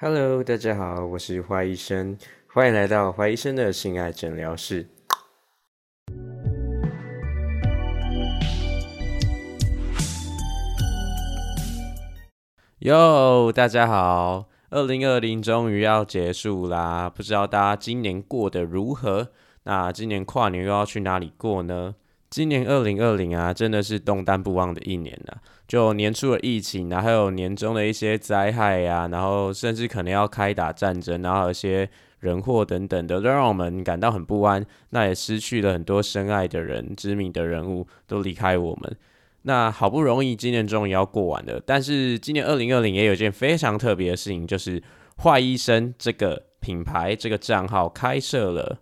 Hello，大家好，我是花医生，欢迎来到花医生的性爱诊疗室。哟，大家好，二零二零终于要结束啦，不知道大家今年过得如何？那今年跨年又要去哪里过呢？今年二零二零啊，真的是动荡不安的一年呐。就年初的疫情啊，还有年终的一些灾害呀，然后甚至可能要开打战争，然后有些人祸等等的，都让我们感到很不安。那也失去了很多深爱的人、知名的人物都离开我们。那好不容易今年终于要过完了，但是今年二零二零也有一件非常特别的事情，就是坏医生这个品牌这个账号开设了。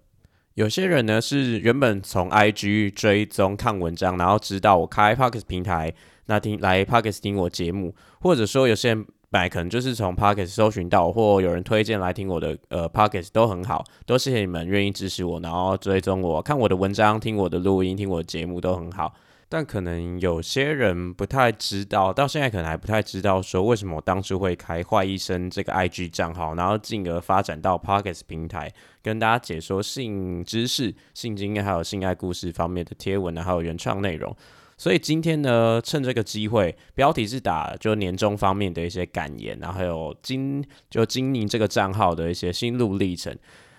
有些人呢是原本从 IG 追踪看文章，然后知道我开 p o c k e t 平台，那听来 p o c k e t 听我节目，或者说有些人本来可能就是从 p o c k e t 搜寻到，或有人推荐来听我的呃 p o c k e t 都很好，都谢谢你们愿意支持我，然后追踪我看我的文章，听我的录音，听我的节目都很好。但可能有些人不太知道，到现在可能还不太知道，说为什么我当初会开坏医生这个 IG 账号，然后进而发展到 Pockets 平台，跟大家解说性知识、性经验还有性爱故事方面的贴文啊，还有原创内容。所以今天呢，趁这个机会，标题是打就年终方面的一些感言，然后还有经就经营这个账号的一些心路历程。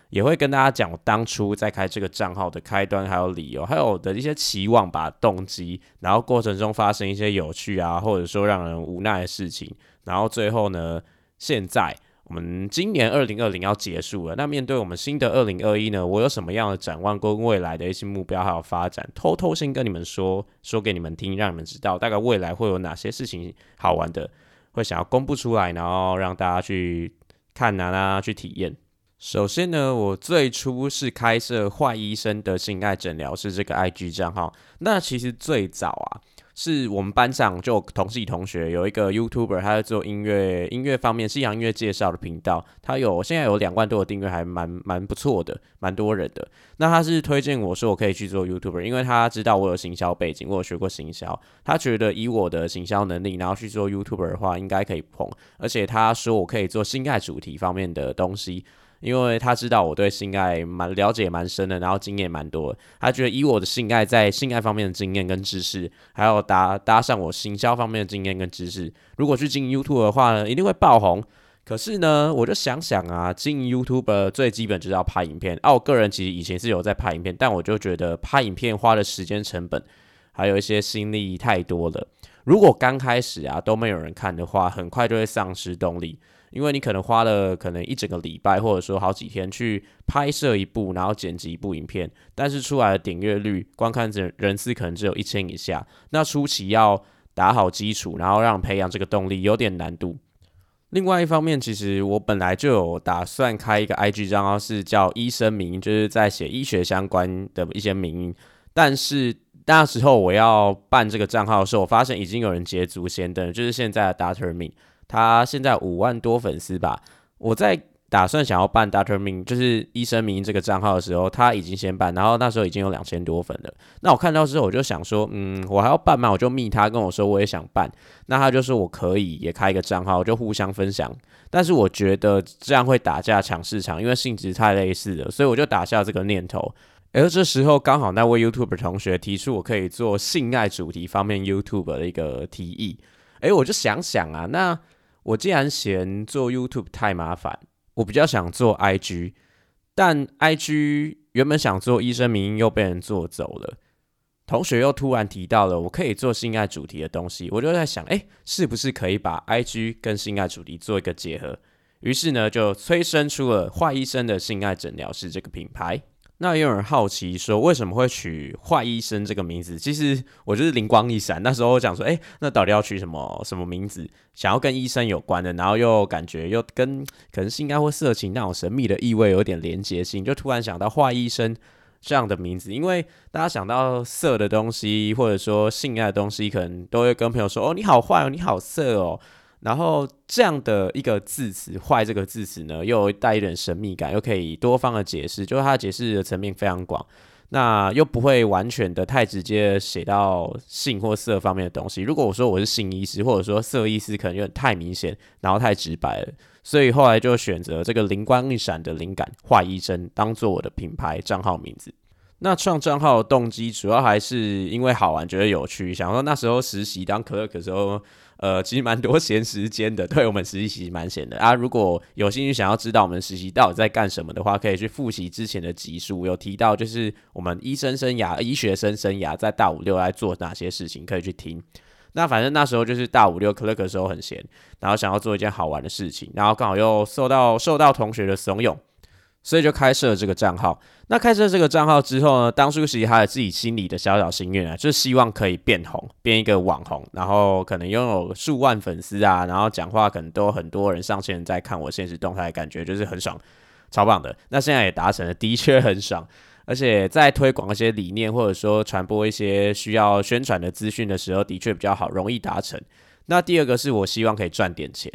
也会跟大家讲我当初在开这个账号的开端，还有理由，还有我的一些期望吧、动机，然后过程中发生一些有趣啊，或者说让人无奈的事情，然后最后呢，现在我们今年二零二零要结束了，那面对我们新的二零二一呢，我有什么样的展望跟未来的一些目标还有发展，偷偷先跟你们说说给你们听，让你们知道大概未来会有哪些事情好玩的，会想要公布出来，然后让大家去看啊，去体验。首先呢，我最初是开设坏医生的性爱诊疗室这个 IG 账号。那其实最早啊，是我们班上就同系同学有一个 YouTuber，他在做音乐音乐方面西洋音乐介绍的频道，他有现在有两万多的订阅，还蛮蛮不错的，蛮多人的。那他是推荐我说我可以去做 YouTuber，因为他知道我有行销背景，我有学过行销，他觉得以我的行销能力，然后去做 YouTuber 的话，应该可以碰。而且他说我可以做性爱主题方面的东西。因为他知道我对性爱蛮了解蛮深的，然后经验蛮多，他觉得以我的性爱在性爱方面的经验跟知识，还有搭搭上我行销方面的经验跟知识，如果去经营 YouTube 的话呢，一定会爆红。可是呢，我就想想啊，经营 YouTube 最基本就是要拍影片。啊，我个人其实以前是有在拍影片，但我就觉得拍影片花的时间成本，还有一些心力太多了。如果刚开始啊都没有人看的话，很快就会丧失动力。因为你可能花了可能一整个礼拜，或者说好几天去拍摄一部，然后剪辑一部影片，但是出来的点阅率、观看人人次可能只有一千以下。那初期要打好基础，然后让培养这个动力有点难度。另外一方面，其实我本来就有打算开一个 IG 账号，是叫医生名，就是在写医学相关的一些名。但是那时候我要办这个账号的时候，我发现已经有人捷足先登，就是现在的 Doctor 名。他现在五万多粉丝吧。我在打算想要办 Doctor Ming，就是医生名这个账号的时候，他已经先办，然后那时候已经有两千多粉了。那我看到之后，我就想说，嗯，我还要办吗？我就密他跟我说我也想办。那他就说我可以也开一个账号，就互相分享。但是我觉得这样会打架抢市场，因为性质太类似了，所以我就打下这个念头。而这时候刚好那位 YouTube 同学提出我可以做性爱主题方面 YouTube 的一个提议，诶，我就想想啊，那。我既然嫌做 YouTube 太麻烦，我比较想做 IG，但 IG 原本想做医生名又被人做走了。同学又突然提到了我可以做性爱主题的东西，我就在想，哎，是不是可以把 IG 跟性爱主题做一个结合？于是呢，就催生出了坏医生的性爱诊疗室这个品牌。那也有人好奇说，为什么会取“坏医生”这个名字？其实我就是灵光一闪，那时候我讲说，哎，那到底要取什么什么名字？想要跟医生有关的，然后又感觉又跟可能性爱或色情那种神秘的意味有点连结性，就突然想到“坏医生”这样的名字。因为大家想到色的东西，或者说性爱的东西，可能都会跟朋友说：“哦，你好坏哦，你好色哦。”然后这样的一个字词“坏”这个字词呢，又带一点神秘感，又可以多方的解释，就是它解释的层面非常广，那又不会完全的太直接写到性或色方面的东西。如果我说我是性医师，或者说色医师，可能有点太明显，然后太直白了。所以后来就选择这个灵光一闪的灵感坏医生当做我的品牌账号名字。那创账号的动机主要还是因为好玩，觉得有趣，想说那时候实习当可乐可时候，呃，其实蛮多闲时间的，对我们实习其实蛮闲的啊。如果有兴趣想要知道我们实习到底在干什么的话，可以去复习之前的集数，有提到就是我们医生生涯、医学生生涯在大五六来做哪些事情，可以去听。那反正那时候就是大五六 clerk 的时候很闲，然后想要做一件好玩的事情，然后刚好又受到受到同学的怂恿。所以就开设了这个账号。那开设这个账号之后呢，当初其实还有自己心里的小小心愿啊，就是希望可以变红，变一个网红，然后可能拥有数万粉丝啊，然后讲话可能都很多人上千人在看我现实动态，感觉就是很爽，超棒的。那现在也达成了，的确很爽。而且在推广一些理念，或者说传播一些需要宣传的资讯的时候，的确比较好，容易达成。那第二个是我希望可以赚点钱，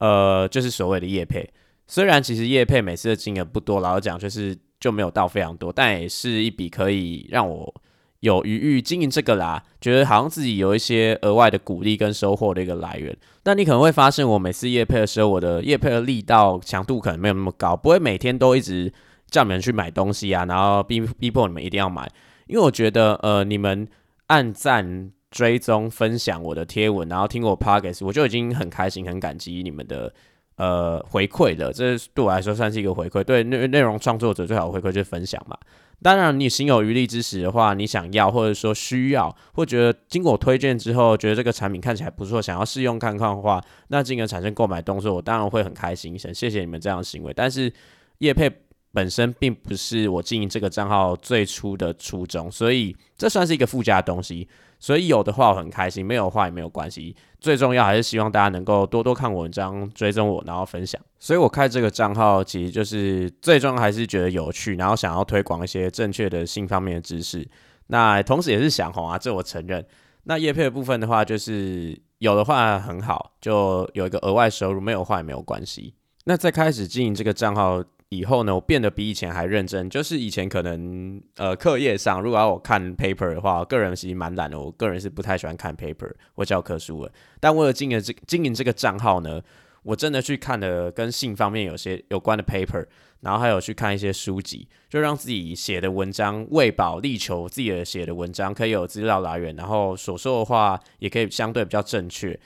呃，就是所谓的业配。虽然其实叶配每次的金额不多，老实讲就是就没有到非常多，但也是一笔可以让我有余裕经营这个啦，觉得好像自己有一些额外的鼓励跟收获的一个来源。但你可能会发现，我每次叶配的时候，我的叶配的力道强度可能没有那么高，不会每天都一直叫你们去买东西啊，然后逼逼迫你们一定要买。因为我觉得，呃，你们按赞、追踪、分享我的贴文，然后听我 podcast，我就已经很开心、很感激你们的。呃，回馈的，这对我来说算是一个回馈。对内内容创作者最好的回馈就是分享嘛。当然，你心有余力之时的话，你想要或者说需要，或觉得经过我推荐之后，觉得这个产品看起来不错，想要试用看看的话，那进而产生购买动作，我当然会很开心，很谢谢你们这样的行为。但是叶配本身并不是我经营这个账号最初的初衷，所以这算是一个附加的东西。所以有的话我很开心，没有的话也没有关系。最重要还是希望大家能够多多看文章，追踪我，然后分享。所以我开这个账号，其实就是最终还是觉得有趣，然后想要推广一些正确的性方面的知识。那同时也是想红啊，这我承认。那叶配的部分的话，就是有的话很好，就有一个额外收入；没有的话也没有关系。那在开始经营这个账号。以后呢，我变得比以前还认真。就是以前可能呃课业上，如果要我看 paper 的话，个人其实蛮懒的。我个人是不太喜欢看 paper 或教科书的。但为了经营这经营这个账号呢，我真的去看了跟性方面有些有关的 paper，然后还有去看一些书籍，就让自己写的文章喂饱，力求自己的写的文章可以有资料来源，然后所说的话也可以相对比较正确。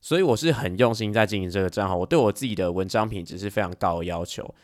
所以我是很用心在经营这个账号，我对我自己的文章品质是非常高的要求。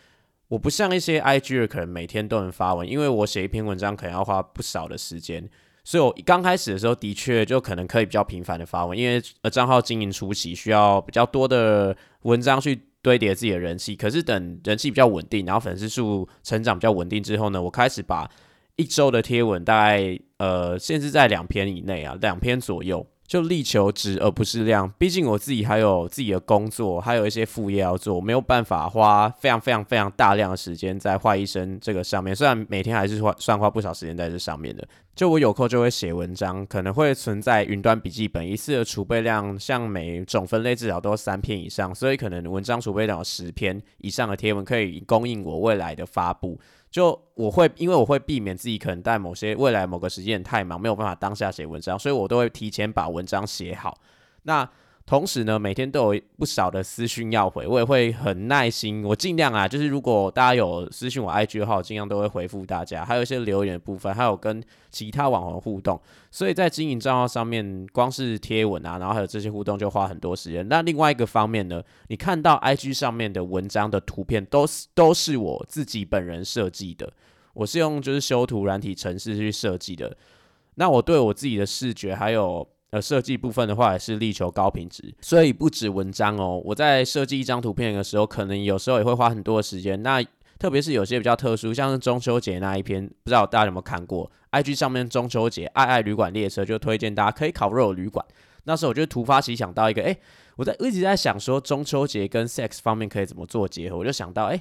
我不像一些 IG 可能每天都能发文，因为我写一篇文章可能要花不少的时间，所以我刚开始的时候的确就可能可以比较频繁的发文，因为呃账号经营初期需要比较多的文章去堆叠自己的人气。可是等人气比较稳定，然后粉丝数成长比较稳定之后呢，我开始把一周的贴文大概呃限制在两篇以内啊，两篇左右。就力求质而不是量，毕竟我自己还有自己的工作，还有一些副业要做，没有办法花非常非常非常大量的时间在坏医生这个上面。虽然每天还是花算花不少时间在这上面的。就我有空就会写文章，可能会存在云端笔记本，一次的储备量像每种分类至少都三篇以上，所以可能文章储备量有十篇以上的贴文可以供应我未来的发布。就我会，因为我会避免自己可能在某些未来某个时间太忙，没有办法当下写文章，所以我都会提前把文章写好。那同时呢，每天都有不少的私讯要回，我也会很耐心，我尽量啊，就是如果大家有私讯我 IG 的话，我尽量都会回复大家。还有一些留言部分，还有跟其他网红互动，所以在经营账号上面，光是贴文啊，然后还有这些互动就花很多时间。那另外一个方面呢，你看到 IG 上面的文章的图片，都是都是我自己本人设计的，我是用就是修图软体程式去设计的。那我对我自己的视觉还有。呃，设计部分的话也是力求高品质，所以不止文章哦。我在设计一张图片的时候，可能有时候也会花很多的时间。那特别是有些比较特殊，像是中秋节那一篇，不知道大家有没有看过？IG 上面中秋节爱爱旅馆列车就推荐大家可以烤肉旅馆。那时候我就突发奇想到一个，哎，我在一直在想说中秋节跟 sex 方面可以怎么做结合，我就想到，哎。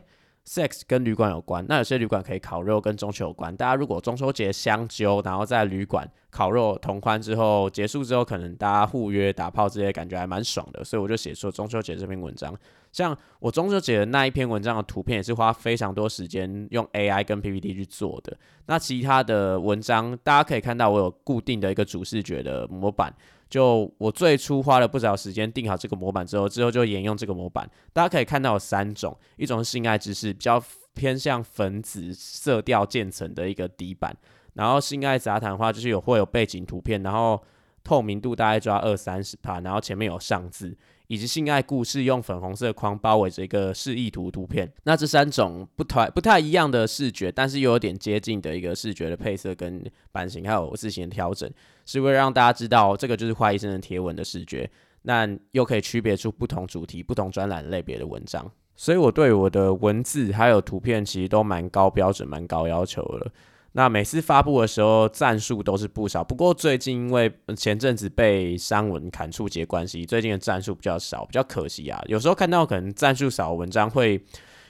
Sex 跟旅馆有关，那有些旅馆可以烤肉，跟中秋有关。大家如果中秋节相揪，然后在旅馆烤肉同欢之后结束之后，可能大家互约打炮这些，感觉还蛮爽的。所以我就写出中秋节这篇文章。像我中秋节的那一篇文章的图片，也是花非常多时间用 AI 跟 PPT 去做的。那其他的文章，大家可以看到我有固定的一个主视觉的模板。就我最初花了不少时间定好这个模板之后，之后就沿用这个模板。大家可以看到有三种，一种是性爱知识，比较偏向粉紫色调渐层的一个底板，然后性爱杂谈的话，就是有会有背景图片，然后透明度大概抓二三十帕，然后前面有上字。以及性爱故事用粉红色框包围着一个示意图图片，那这三种不太不太一样的视觉，但是又有点接近的一个视觉的配色跟版型，还有自行的调整，是为了让大家知道这个就是坏医生的贴文的视觉，那又可以区别出不同主题、不同专栏类别的文章。所以我对我的文字还有图片其实都蛮高标准、蛮高要求的。那每次发布的时候，赞数都是不少。不过最近因为前阵子被删文砍触节关系，最近的赞数比较少，比较可惜啊。有时候看到可能赞数少的文章会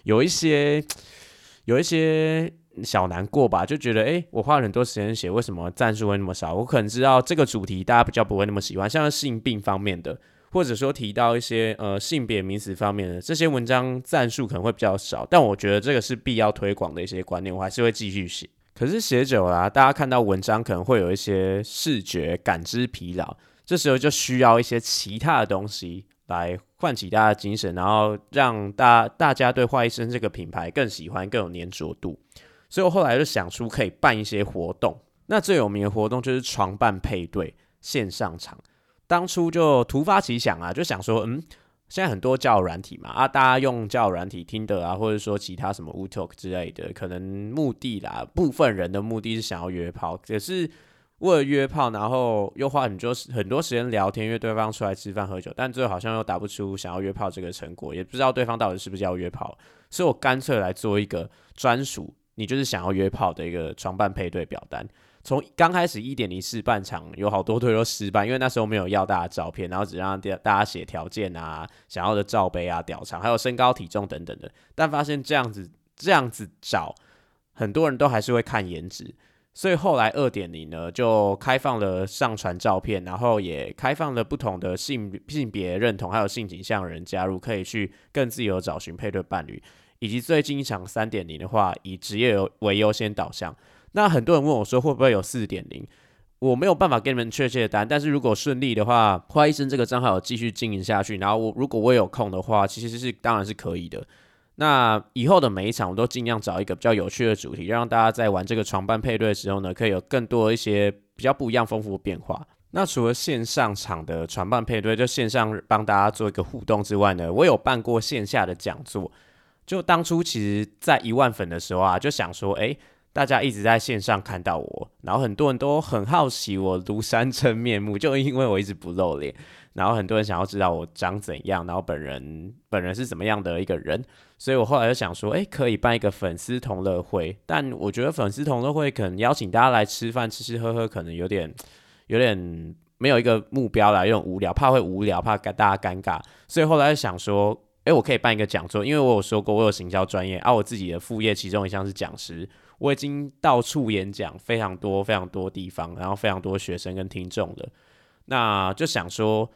有一些有一些小难过吧，就觉得诶，我花了很多时间写，为什么赞数会那么少？我可能知道这个主题大家比较不会那么喜欢，像性病方面的，或者说提到一些呃性别名词方面的这些文章，赞数可能会比较少。但我觉得这个是必要推广的一些观念，我还是会继续写。可是写久了，大家看到文章可能会有一些视觉感知疲劳，这时候就需要一些其他的东西来唤起大家精神，然后让大大家对华医生这个品牌更喜欢、更有粘着度。所以我后来就想出可以办一些活动。那最有名的活动就是床伴配对线上场。当初就突发奇想啊，就想说，嗯。现在很多交友软体嘛，啊，大家用交友软体听的啊，或者说其他什么 WooTalk 之类的，可能目的啦，部分人的目的是想要约炮，可是为了约炮，然后又花很多很多时间聊天，约对方出来吃饭喝酒，但最后好像又达不出想要约炮这个成果，也不知道对方到底是不是要约炮，所以我干脆来做一个专属你就是想要约炮的一个床伴配对表单。从刚开始一点零试半场，有好多队都失败，因为那时候没有要大家照片，然后只让大家写条件啊，想要的罩杯啊、屌长，还有身高体重等等的。但发现这样子这样子找，很多人都还是会看颜值，所以后来二点零呢，就开放了上传照片，然后也开放了不同的性性别认同还有性倾向人加入，可以去更自由找寻配对伴侣，以及最近一场三点零的话，以职业为优先导向。那很多人问我说会不会有四点零？我没有办法给你们确切的答案，但是如果顺利的话，花医生这个账号继续经营下去，然后我如果我有空的话，其实是当然是可以的。那以后的每一场我都尽量找一个比较有趣的主题，让大家在玩这个床伴配对的时候呢，可以有更多一些比较不一样、丰富的变化。那除了线上场的床伴配对，就线上帮大家做一个互动之外呢，我有办过线下的讲座。就当初其实在一万粉的时候啊，就想说，哎。大家一直在线上看到我，然后很多人都很好奇我庐山真面目，就因为我一直不露脸，然后很多人想要知道我长怎样，然后本人本人是怎么样的一个人，所以我后来就想说，哎，可以办一个粉丝同乐会，但我觉得粉丝同乐会可能邀请大家来吃饭吃吃喝喝，可能有点有点没有一个目标啦，有点无聊，怕会无聊，怕尴大家尴尬，所以后来想说，哎，我可以办一个讲座，因为我有说过我有行销专业，而我自己的副业其中一项是讲师。我已经到处演讲，非常多非常多地方，然后非常多学生跟听众了。那就想说，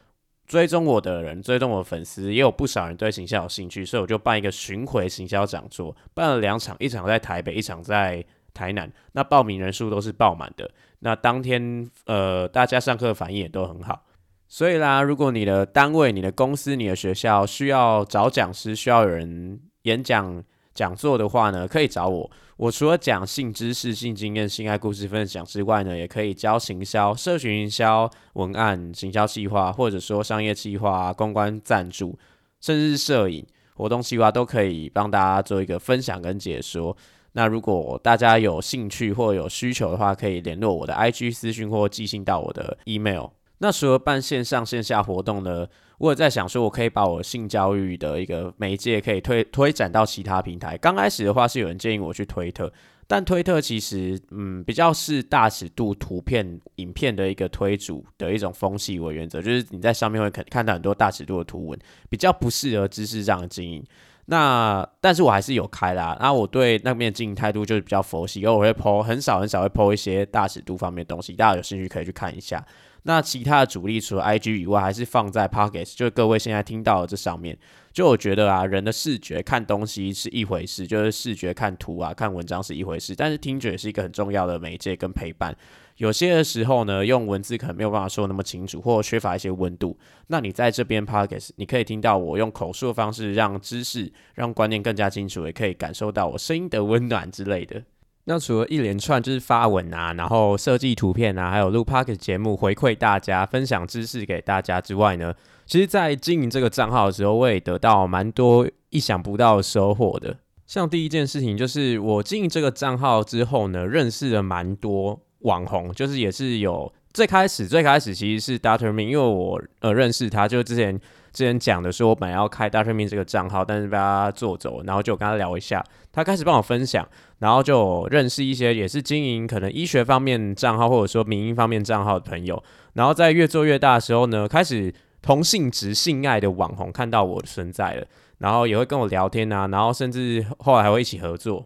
追踪我的人，追踪我的粉丝，也有不少人对行销有兴趣，所以我就办一个巡回行销讲座，办了两场，一场在台北，一场在台南。那报名人数都是爆满的。那当天，呃，大家上课反应也都很好。所以啦，如果你的单位、你的公司、你的学校需要找讲师，需要有人演讲。讲座的话呢，可以找我。我除了讲性知识、性经验、性爱故事分享之外呢，也可以教行销、社群营销、文案、行销计划，或者说商业计划、公关赞助，甚至是摄影活动计划，都可以帮大家做一个分享跟解说。那如果大家有兴趣或有需求的话，可以联络我的 IG 私讯或寄信到我的 email。那除了办线上线下活动呢？我也在想说，我可以把我性教育的一个媒介可以推推展到其他平台。刚开始的话是有人建议我去推特，但推特其实嗯比较是大尺度图片、影片的一个推主的一种风气为原则，就是你在上面会看看到很多大尺度的图文，比较不适合知识上的经营。那但是我还是有开啦，那我对那边经营态度就是比较佛系，因为我会 PO 很少很少会 PO 一些大尺度方面的东西，大家有兴趣可以去看一下。那其他的主力除了 IG 以外，还是放在 Pockets，就各位现在听到的这上面。就我觉得啊，人的视觉看东西是一回事，就是视觉看图啊、看文章是一回事，但是听觉是一个很重要的媒介跟陪伴。有些的时候呢，用文字可能没有办法说那么清楚，或缺乏一些温度。那你在这边 podcast，你可以听到我用口述的方式，让知识、让观念更加清楚，也可以感受到我声音的温暖之类的。那除了一连串就是发文啊，然后设计图片啊，还有录 podcast 节目回馈大家，分享知识给大家之外呢，其实，在经营这个账号的时候，我也得到蛮多意想不到的收获的。像第一件事情，就是我经营这个账号之后呢，认识了蛮多网红，就是也是有最开始最开始其实是 Doctor Min，因为我呃认识他，就之前之前讲的是我本来要开 Doctor Min 这个账号，但是被他做走，然后就跟他聊一下，他开始帮我分享，然后就认识一些也是经营可能医学方面账号或者说民营方面账号的朋友，然后在越做越大的时候呢，开始同性直性爱的网红看到我的存在了。然后也会跟我聊天啊，然后甚至后来还会一起合作，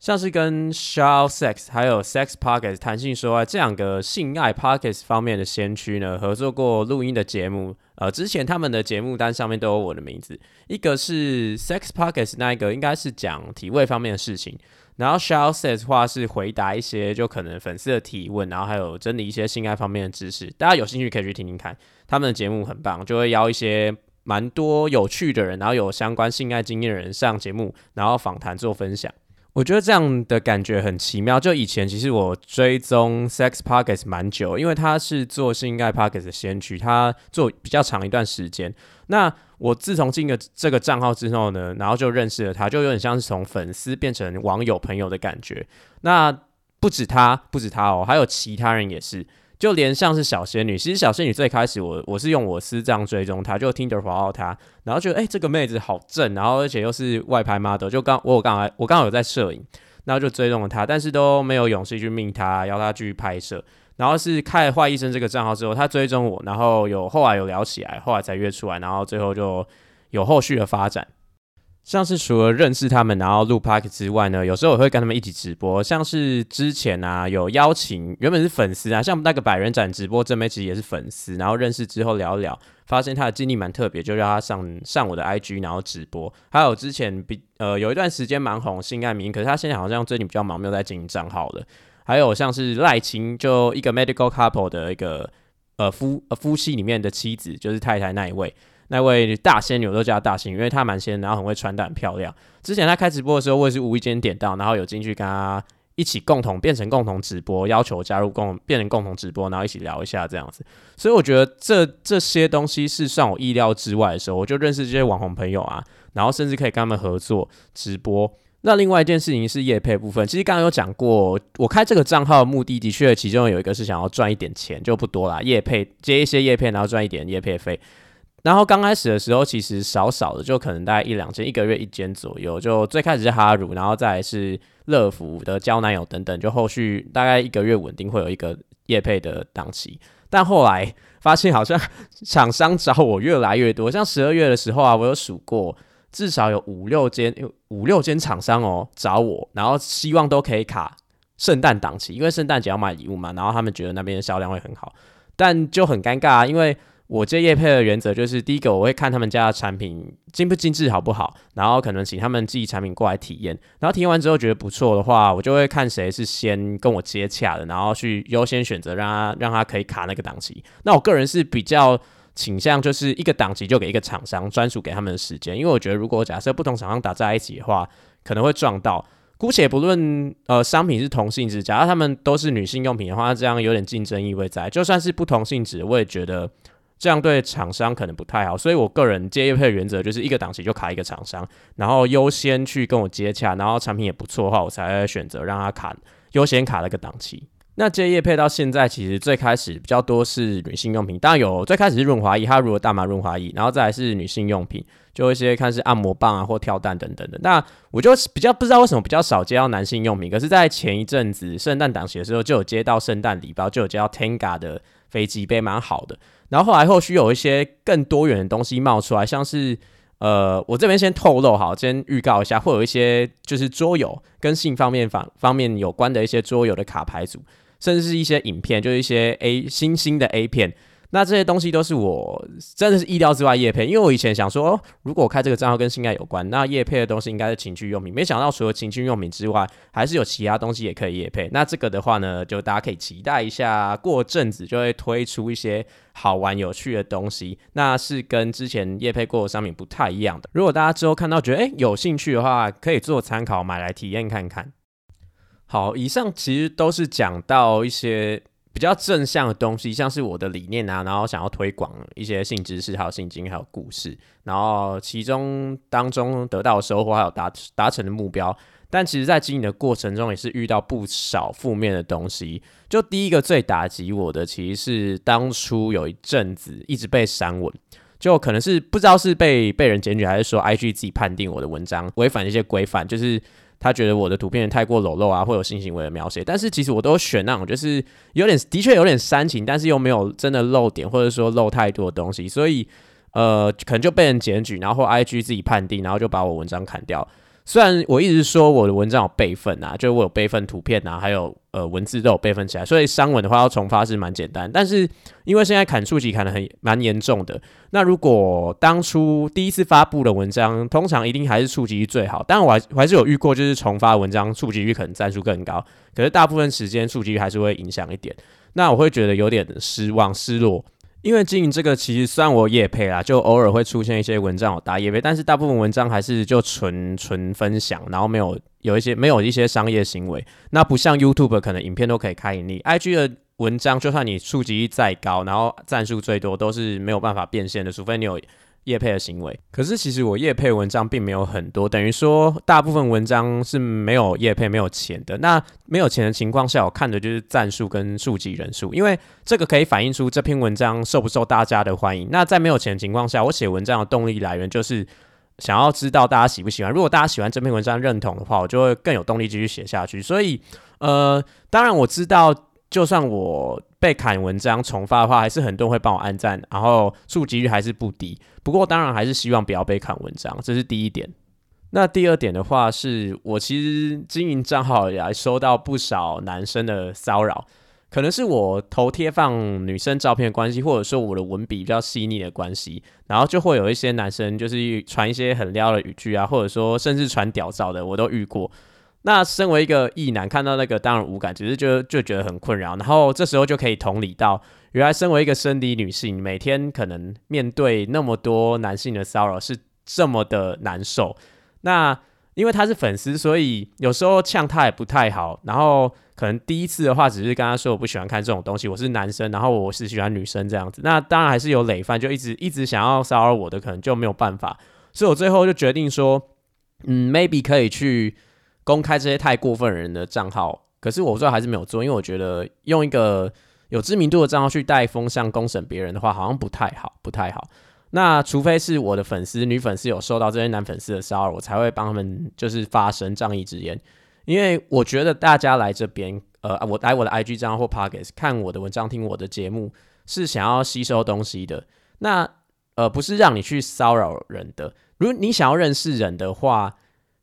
像是跟 Show Sex 还有 Sex Pockets 弹性说爱这两个性爱 Pockets 方面的先驱呢，合作过录音的节目。呃，之前他们的节目单上面都有我的名字。一个是 Sex Pockets 那一个，应该是讲体位方面的事情。然后 Show Sex 话是回答一些就可能粉丝的提问，然后还有整理一些性爱方面的知识。大家有兴趣可以去听听看，他们的节目很棒，就会邀一些。蛮多有趣的人，然后有相关性爱经验的人上节目，然后访谈做分享。我觉得这样的感觉很奇妙。就以前其实我追踪 Sex Pockets 蛮久，因为他是做性爱 Pockets 的先驱，他做比较长一段时间。那我自从进了这个账号之后呢，然后就认识了他，就有点像是从粉丝变成网友朋友的感觉。那不止他，不止他哦，还有其他人也是。就连像是小仙女，其实小仙女最开始我我是用我私账追踪她，就听着滑到她，然后觉得哎这个妹子好正，然后而且又是外拍 model，就刚我我刚才我刚好有在摄影，然后就追踪了她，但是都没有勇气去命她，要她继续拍摄。然后是开坏医生这个账号之后，她追踪我，然后有后来有聊起来，后来才约出来，然后最后就有后续的发展。像是除了认识他们，然后录 park 之外呢，有时候我会跟他们一起直播。像是之前啊，有邀请原本是粉丝啊，像那个百人展直播这边其实也是粉丝，然后认识之后聊一聊，发现他的经历蛮特别，就让他上上我的 IG 然后直播。还有之前比呃有一段时间蛮红性爱名，可是他现在好像最近比较忙，没有在经营账号了。还有像是赖晴，就一个 medical couple 的一个呃夫呃夫妻里面的妻子，就是太太那一位。那位大仙女我都叫她大仙女，因为她蛮仙，然后很会穿戴，很漂亮。之前她开直播的时候，我也是无意间点到，然后有进去跟她一起共同变成共同直播，要求加入共变成共同直播，然后一起聊一下这样子。所以我觉得这这些东西是算我意料之外的时候，我就认识这些网红朋友啊，然后甚至可以跟他们合作直播。那另外一件事情是业配部分，其实刚刚有讲过，我开这个账号的目的的确其中有一个是想要赚一点钱，就不多啦，业配接一些业配，然后赚一点业配费。然后刚开始的时候，其实少少的，就可能大概一两间，一个月一间左右。就最开始是哈乳，然后再是乐福的交男友等等，就后续大概一个月稳定会有一个夜配的档期。但后来发现好像厂商找我越来越多，像十二月的时候啊，我有数过，至少有五六间，五六间厂商哦找我，然后希望都可以卡圣诞档期，因为圣诞节要买礼物嘛，然后他们觉得那边的销量会很好，但就很尴尬啊，因为。我接叶配的原则就是，第一个我会看他们家的产品精不精致好不好，然后可能请他们寄产品过来体验，然后体验完之后觉得不错的话，我就会看谁是先跟我接洽的，然后去优先选择让他让他可以卡那个档期。那我个人是比较倾向就是一个档期就给一个厂商专属给他们的时间，因为我觉得如果假设不同厂商打在一起的话，可能会撞到。姑且不论呃商品是同性质，假如他们都是女性用品的话，这样有点竞争意味在。就算是不同性质，我也觉得。这样对厂商可能不太好，所以我个人接业配的原则就是一个档期就卡一个厂商，然后优先去跟我接洽，然后产品也不错的话，我才选择让他卡优先卡那个档期。那接业配到现在，其实最开始比较多是女性用品，当然有最开始是润滑液，它如果大麻润滑液，然后再来是女性用品，就一些看是按摩棒啊或跳蛋等等的。那我就比较不知道为什么比较少接到男性用品，可是，在前一阵子圣诞档期的时候，就有接到圣诞礼包，就有接到 Tenga 的飞机杯，蛮好的。然后后来后续有一些更多元的东西冒出来，像是呃，我这边先透露好，先预告一下，会有一些就是桌游跟性方面方方面有关的一些桌游的卡牌组，甚至是一些影片，就是一些 A 新兴的 A 片。那这些东西都是我真的是意料之外叶配，因为我以前想说，哦，如果我开这个账号跟性爱有关，那叶配的东西应该是情趣用品。没想到除了情趣用品之外，还是有其他东西也可以叶配。那这个的话呢，就大家可以期待一下，过阵子就会推出一些好玩有趣的东西。那是跟之前叶配过的商品不太一样的。如果大家之后看到觉得诶有兴趣的话，可以做参考，买来体验看看。好，以上其实都是讲到一些。比较正向的东西，像是我的理念啊，然后想要推广一些性知识、还有性经还有故事，然后其中当中得到收获还有达达成的目标，但其实在经营的过程中也是遇到不少负面的东西。就第一个最打击我的，其实是当初有一阵子一直被删文，就可能是不知道是被被人检举，还是说 IG 自己判定我的文章违反一些规范，就是。他觉得我的图片太过裸露啊，会有性行为的描写，但是其实我都选那种就是有点的确有点煽情，但是又没有真的露点，或者说露太多的东西，所以呃可能就被人检举，然后 IG 自己判定，然后就把我文章砍掉。虽然我一直说我的文章有备份啊，就是我有备份图片啊，还有呃文字都有备份起来，所以删文的话要重发是蛮简单。但是因为现在砍触及砍的很蛮严重的，那如果当初第一次发布的文章，通常一定还是触及率最好。但我还还是有遇过，就是重发文章触及率可能赞数更高，可是大部分时间触及率还是会影响一点。那我会觉得有点失望失落。因为经营这个其实算我也配啦，就偶尔会出现一些文章有打也配，但是大部分文章还是就纯纯分享，然后没有有一些没有一些商业行为。那不像 YouTube 可能影片都可以开盈利，IG 的文章就算你触及再高，然后赞数最多，都是没有办法变现的，除非你有。叶配的行为，可是其实我叶配文章并没有很多，等于说大部分文章是没有叶配、没有钱的。那没有钱的情况下，我看的就是赞数跟数级人数，因为这个可以反映出这篇文章受不受大家的欢迎。那在没有钱的情况下，我写文章的动力来源就是想要知道大家喜不喜欢。如果大家喜欢这篇文章、认同的话，我就会更有动力继续写下去。所以，呃，当然我知道，就算我。被砍文章重发的话，还是很多人会帮我按赞，然后触及率还是不低。不过当然还是希望不要被砍文章，这是第一点。那第二点的话，是我其实经营账号以来收到不少男生的骚扰，可能是我头贴放女生照片的关系，或者说我的文笔比较细腻的关系，然后就会有一些男生就是传一些很撩的语句啊，或者说甚至传屌照的，我都遇过。那身为一个异男，看到那个当然无感，只是就就觉得很困扰。然后这时候就可以同理到，原来身为一个生理女性，每天可能面对那么多男性的骚扰是这么的难受。那因为他是粉丝，所以有时候呛他也不太好。然后可能第一次的话，只是跟他说我不喜欢看这种东西，我是男生，然后我是喜欢女生这样子。那当然还是有累犯，就一直一直想要骚扰我的，可能就没有办法。所以我最后就决定说，嗯，maybe 可以去。公开这些太过分人的账号，可是我最后还是没有做，因为我觉得用一个有知名度的账号去带风向公审别人的话，好像不太好，不太好。那除非是我的粉丝、女粉丝有受到这些男粉丝的骚扰，我才会帮他们就是发声仗义直言。因为我觉得大家来这边，呃，我来我的 IG 账号或 Pockets 看我的文章、听我的节目，是想要吸收东西的。那呃，不是让你去骚扰人的。如果你想要认识人的话，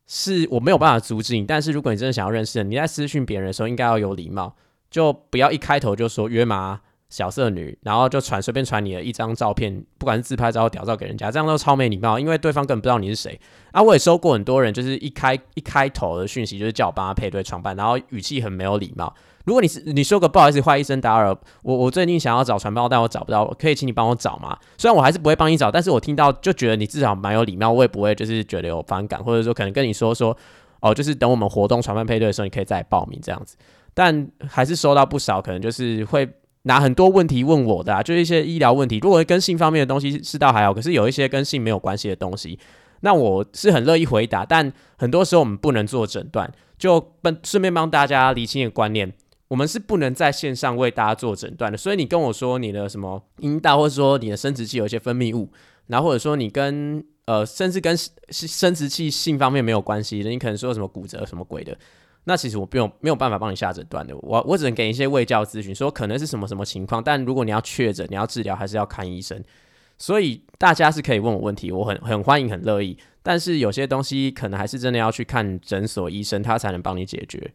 是我没有办法阻止你，但是如果你真的想要认识人，你在私讯别人的时候应该要有礼貌，就不要一开头就说约吗小色女，然后就传随便传你的一张照片，不管是自拍照、屌照给人家，这样都超没礼貌，因为对方根本不知道你是谁。啊，我也收过很多人，就是一开一开头的讯息就是叫我帮他配对床伴，然后语气很没有礼貌。如果你是你说个不好意思，坏一声打扰，我我最近想要找传报，但我找不到，可以请你帮我找吗？虽然我还是不会帮你找，但是我听到就觉得你至少蛮有礼貌，我也不会就是觉得有反感，或者说可能跟你说说哦，就是等我们活动传班配对的时候，你可以再报名这样子。但还是收到不少，可能就是会拿很多问题问我的，就是一些医疗问题。如果跟性方面的东西是倒还好，可是有一些跟性没有关系的东西，那我是很乐意回答。但很多时候我们不能做诊断，就帮顺便帮大家理清一个观念。我们是不能在线上为大家做诊断的，所以你跟我说你的什么阴道，或者说你的生殖器有一些分泌物，然后或者说你跟呃甚至跟生殖器性方面没有关系的，你可能说什么骨折什么鬼的，那其实我不用没有办法帮你下诊断的，我我只能给一些卫教咨询，说可能是什么什么情况，但如果你要确诊，你要治疗，还是要看医生。所以大家是可以问我问题，我很很欢迎很乐意，但是有些东西可能还是真的要去看诊所医生，他才能帮你解决。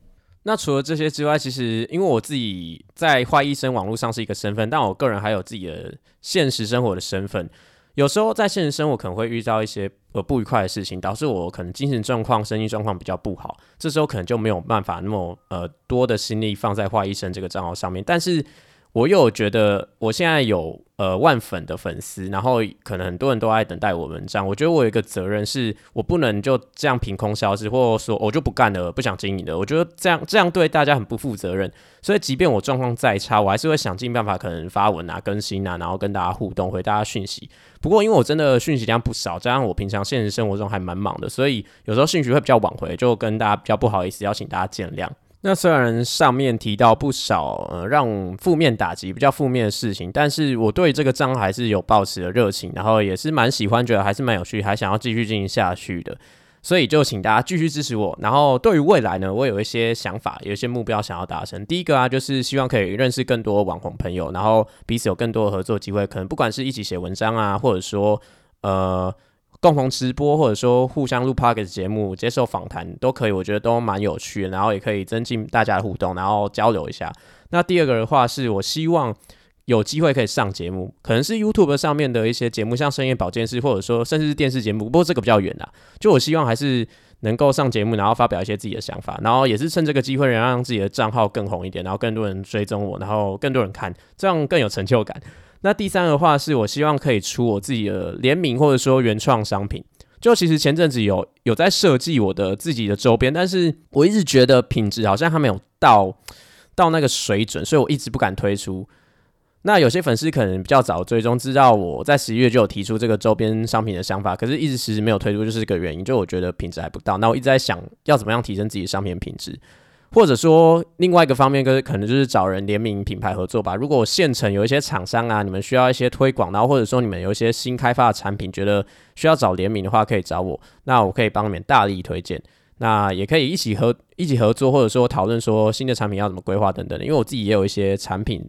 那除了这些之外，其实因为我自己在坏医生网络上是一个身份，但我个人还有自己的现实生活的身份。有时候在现实生活可能会遇到一些呃不愉快的事情，导致我可能精神状况、身心状况比较不好，这时候可能就没有办法那么呃多的心力放在坏医生这个账号上面。但是我又觉得我现在有呃万粉的粉丝，然后可能很多人都在等待我文章。我觉得我有一个责任，是我不能就这样凭空消失，或者说我就不干了，不想经营了。我觉得这样这样对大家很不负责任。所以即便我状况再差，我还是会想尽办法，可能发文啊、更新啊，然后跟大家互动，回大家讯息。不过因为我真的讯息量不少，加上我平常现实生活中还蛮忙的，所以有时候讯息会比较晚回，就跟大家比较不好意思，邀请大家见谅。那虽然上面提到不少呃让负面打击比较负面的事情，但是我对这个账号还是有抱持的热情，然后也是蛮喜欢，觉得还是蛮有趣，还想要继续进行下去的。所以就请大家继续支持我。然后对于未来呢，我有一些想法，有一些目标想要达成。第一个啊，就是希望可以认识更多网红朋友，然后彼此有更多的合作机会，可能不管是一起写文章啊，或者说呃。共同直播，或者说互相录 p o c k e t 节目、接受访谈都可以，我觉得都蛮有趣的，然后也可以增进大家的互动，然后交流一下。那第二个的话，是我希望有机会可以上节目，可能是 YouTube 上面的一些节目，像深夜保健室，或者说甚至是电视节目。不过这个比较远啦，就我希望还是能够上节目，然后发表一些自己的想法，然后也是趁这个机会，能让自己的账号更红一点，然后更多人追踪我，然后更多人看，这样更有成就感。那第三个话是我希望可以出我自己的联名或者说原创商品。就其实前阵子有有在设计我的自己的周边，但是我一直觉得品质好像还没有到到那个水准，所以我一直不敢推出。那有些粉丝可能比较早追踪，知道我在十一月就有提出这个周边商品的想法，可是一直迟迟没有推出，就是这个原因。就我觉得品质还不到。那我一直在想要怎么样提升自己的商品品质。或者说另外一个方面，跟可能就是找人联名品牌合作吧。如果县城有一些厂商啊，你们需要一些推广，然后或者说你们有一些新开发的产品，觉得需要找联名的话，可以找我，那我可以帮你们大力推荐。那也可以一起合一起合作，或者说讨论说新的产品要怎么规划等等。因为我自己也有一些产品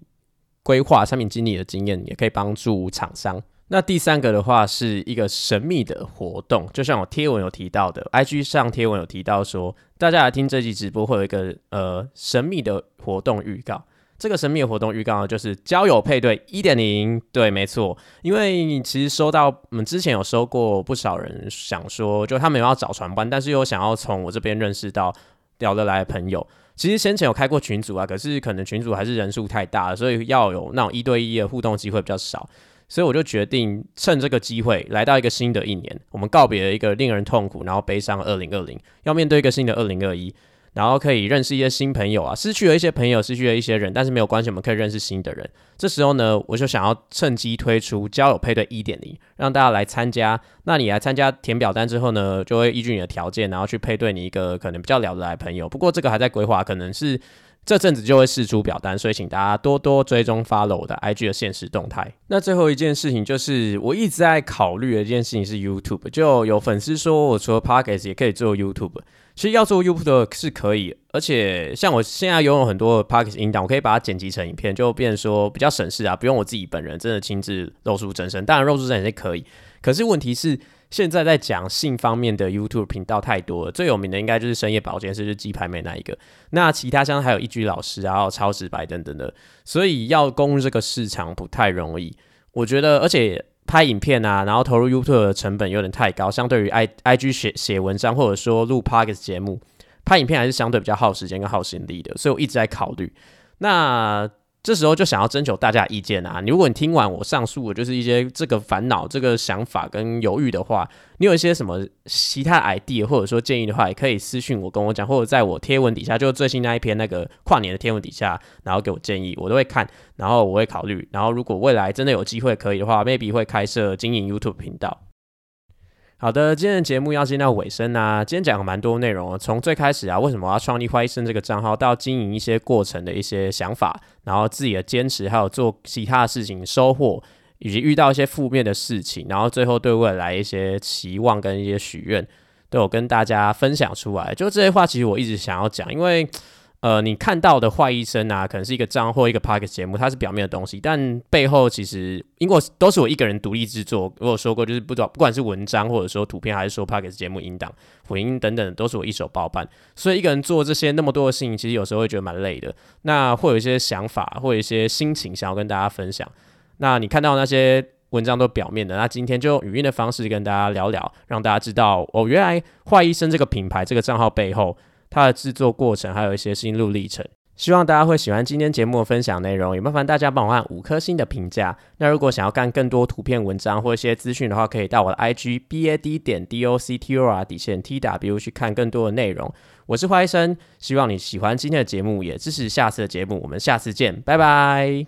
规划、产品经理的经验，也可以帮助厂商。那第三个的话是一个神秘的活动，就像我贴文有提到的，IG 上贴文有提到说，大家来听这集直播会有一个呃神秘的活动预告。这个神秘的活动预告呢，就是交友配对一点零。对，没错，因为其实收到我们之前有收过不少人想说，就他们有要找船班，但是又想要从我这边认识到聊得来的朋友。其实先前有开过群组啊，可是可能群组还是人数太大了，所以要有那种一对一的互动机会比较少。所以我就决定趁这个机会来到一个新的一年，我们告别了一个令人痛苦然后悲伤的二零二零，要面对一个新的二零二一，然后可以认识一些新朋友啊，失去了一些朋友，失去了一些人，但是没有关系，我们可以认识新的人。这时候呢，我就想要趁机推出交友配对一点零，让大家来参加。那你来参加填表单之后呢，就会依据你的条件，然后去配对你一个可能比较聊得来朋友。不过这个还在规划，可能是。这阵子就会试出表单，所以请大家多多追踪 follow 我的 IG 的现实动态。那最后一件事情就是，我一直在考虑的一件事情是 YouTube。就有粉丝说我除了 Podcast 也可以做 YouTube。其实要做 YouTube 是可以，而且像我现在拥有很多 Podcast 音档，我可以把它剪辑成影片，就变说比较省事啊，不用我自己本人真的亲自露出真身。当然露出真身也可以，可是问题是。现在在讲性方面的 YouTube 频道太多了，最有名的应该就是深夜保健室，就是鸡排妹那一个。那其他像还有一居老师，然后超直白等等的，所以要攻入这个市场不太容易。我觉得，而且拍影片啊，然后投入 YouTube 的成本有点太高，相对于 I IG 写写文章或者说录 Podcast 节目，拍影片还是相对比较耗时间跟耗心力的，所以我一直在考虑。那这时候就想要征求大家意见啊！如果你听完我上述的就是一些这个烦恼、这个想法跟犹豫的话，你有一些什么其他 idea 或者说建议的话，也可以私信我跟我讲，或者在我贴文底下，就最新那一篇那个跨年的贴文底下，然后给我建议，我都会看，然后我会考虑，然后如果未来真的有机会可以的话，maybe 会开设经营 YouTube 频道。好的，今天的节目要进到尾声啊。今天讲了蛮多内容，从最开始啊，为什么我要创立花医生这个账号，到经营一些过程的一些想法，然后自己的坚持，还有做其他的事情收获，以及遇到一些负面的事情，然后最后对未来一些期望跟一些许愿，都有跟大家分享出来。就这些话，其实我一直想要讲，因为呃，你看到的坏医生啊，可能是一个账或一个 p o c k e t 节目，它是表面的东西，但背后其实因为都是我一个人独立制作。我有说过，就是不知道不管是文章或者说图片，还是说 p o c k e t 节目音档、混音等等，都是我一手包办。所以一个人做这些那么多的事情，其实有时候会觉得蛮累的。那会有一些想法，会有一些心情想要跟大家分享。那你看到那些文章都表面的，那今天就用语音的方式跟大家聊聊，让大家知道哦，原来坏医生这个品牌、这个账号背后。它的制作过程还有一些心路历程，希望大家会喜欢今天节目的分享内容，也麻烦大家帮我按五颗星的评价。那如果想要看更多图片、文章或一些资讯的话，可以到我的 IG B A D 点 D O C T O R 底线 T W 去看更多的内容。我是花医生，希望你喜欢今天的节目，也支持下次的节目。我们下次见，拜拜。